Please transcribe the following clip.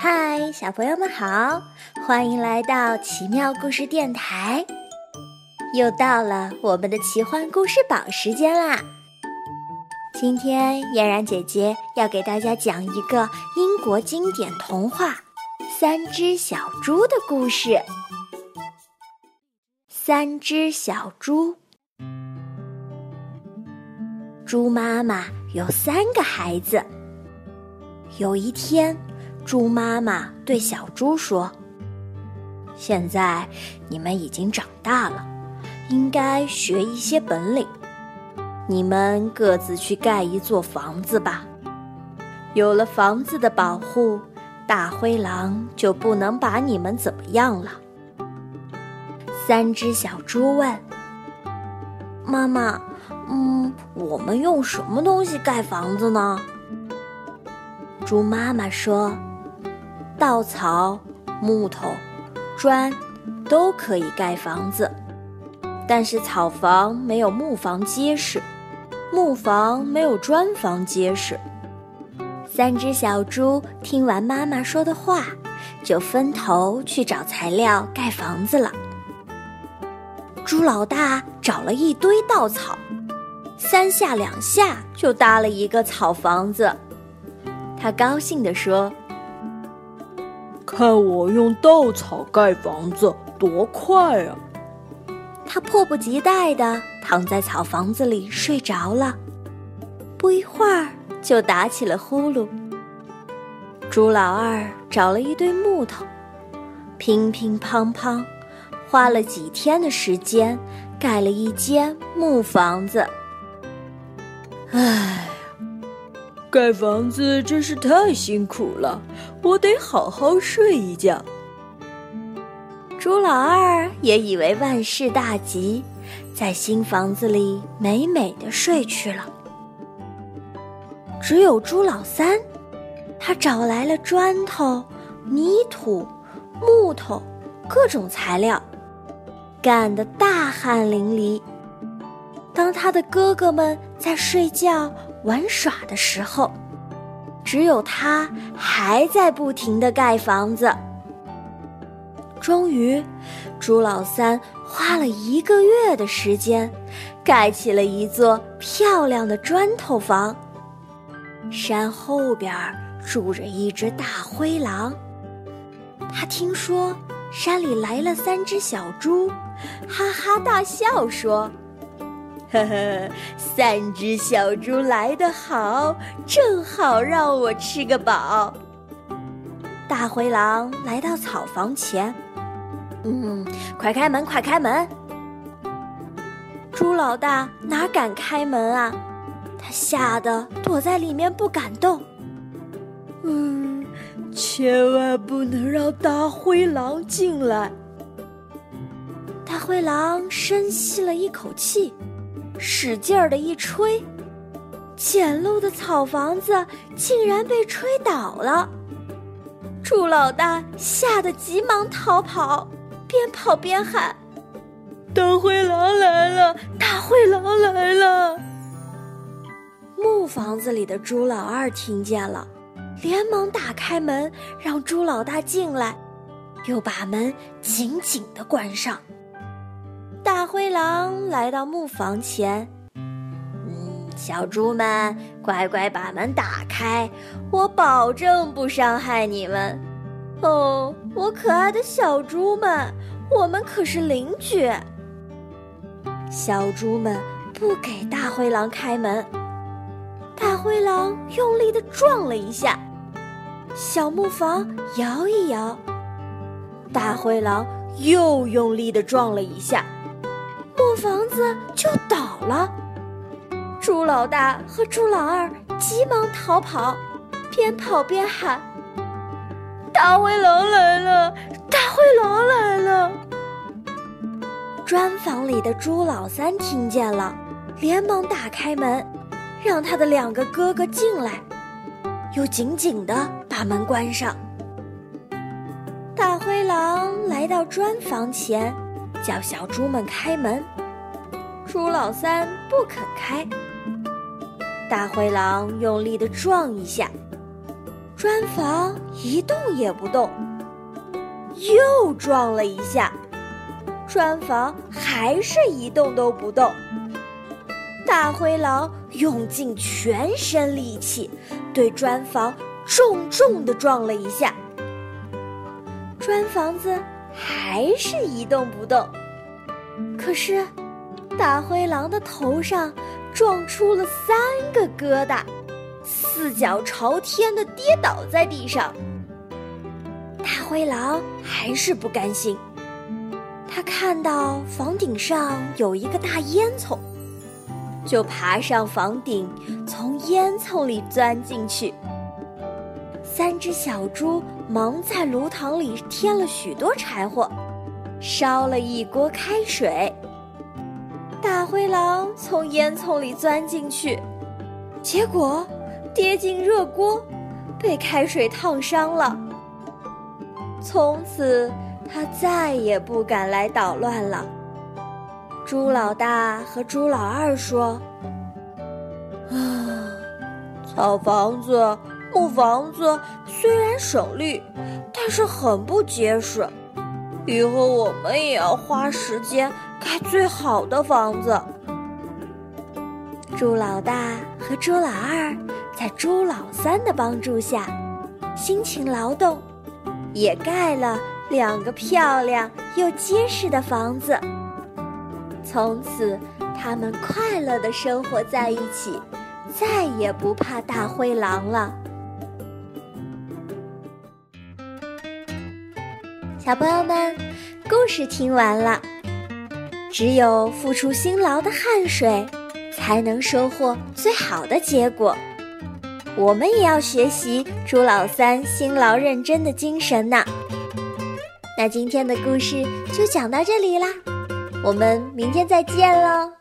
嗨，小朋友们好，欢迎来到奇妙故事电台。又到了我们的奇幻故事宝时间啦！今天嫣然姐姐要给大家讲一个英国经典童话《三只小猪》的故事。三只小猪，猪妈妈有三个孩子。有一天。猪妈妈对小猪说：“现在你们已经长大了，应该学一些本领。你们各自去盖一座房子吧。有了房子的保护，大灰狼就不能把你们怎么样了。”三只小猪问：“妈妈，嗯，我们用什么东西盖房子呢？”猪妈妈说。稻草、木头、砖都可以盖房子，但是草房没有木房结实，木房没有砖房结实。三只小猪听完妈妈说的话，就分头去找材料盖房子了。猪老大找了一堆稻草，三下两下就搭了一个草房子。他高兴地说。看我用稻草盖房子多快啊！他迫不及待地躺在草房子里睡着了，不一会儿就打起了呼噜。猪老二找了一堆木头，乒乒乓乓，花了几天的时间盖了一间木房子。唉。盖房子真是太辛苦了，我得好好睡一觉。猪老二也以为万事大吉，在新房子里美美的睡去了。只有猪老三，他找来了砖头、泥土、木头，各种材料，干得大汗淋漓。当他的哥哥们在睡觉。玩耍的时候，只有他还在不停的盖房子。终于，朱老三花了一个月的时间，盖起了一座漂亮的砖头房。山后边住着一只大灰狼，他听说山里来了三只小猪，哈哈大笑说。呵呵，三只小猪来得好，正好让我吃个饱。大灰狼来到草房前，嗯，快开门，快开门！猪老大哪敢开门啊？他吓得躲在里面不敢动。嗯，千万不能让大灰狼进来。大灰狼深吸了一口气。使劲儿的一吹，简陋的草房子竟然被吹倒了。猪老大吓得急忙逃跑，边跑边喊：“大灰狼来了！大灰狼来了！”木房子里的猪老二听见了，连忙打开门，让猪老大进来，又把门紧紧的关上。大灰狼来到木房前，嗯，小猪们，乖乖把门打开，我保证不伤害你们。哦，我可爱的小猪们，我们可是邻居。小猪们不给大灰狼开门，大灰狼用力的撞了一下，小木房摇一摇，大灰狼又用力的撞了一下。房子就倒了，猪老大和猪老二急忙逃跑，边跑边喊：“大灰狼来了！大灰狼来了！”砖房里的猪老三听见了，连忙打开门，让他的两个哥哥进来，又紧紧的把门关上。大灰狼来到砖房前。叫小猪们开门，猪老三不肯开。大灰狼用力的撞一下，砖房一动也不动。又撞了一下，砖房还是一动都不动。大灰狼用尽全身力气，对砖房重重的撞了一下，砖房子还是一动不动。可是，大灰狼的头上撞出了三个疙瘩，四脚朝天的跌倒在地上。大灰狼还是不甘心，他看到房顶上有一个大烟囱，就爬上房顶，从烟囱里钻进去。三只小猪忙在炉膛里添了许多柴火，烧了一锅开水。大灰狼从烟囱里钻进去，结果跌进热锅，被开水烫伤了。从此，他再也不敢来捣乱了。猪老大和猪老二说：“啊，草房子、木房子虽然省力，但是很不结实。以后我们也要花时间盖最好的房子。”猪老大和猪老二在猪老三的帮助下，辛勤劳动。也盖了两个漂亮又结实的房子。从此，他们快乐的生活在一起，再也不怕大灰狼了。小朋友们，故事听完了。只有付出辛劳的汗水，才能收获最好的结果。我们也要学习朱老三辛劳认真的精神呢。那今天的故事就讲到这里啦，我们明天再见喽。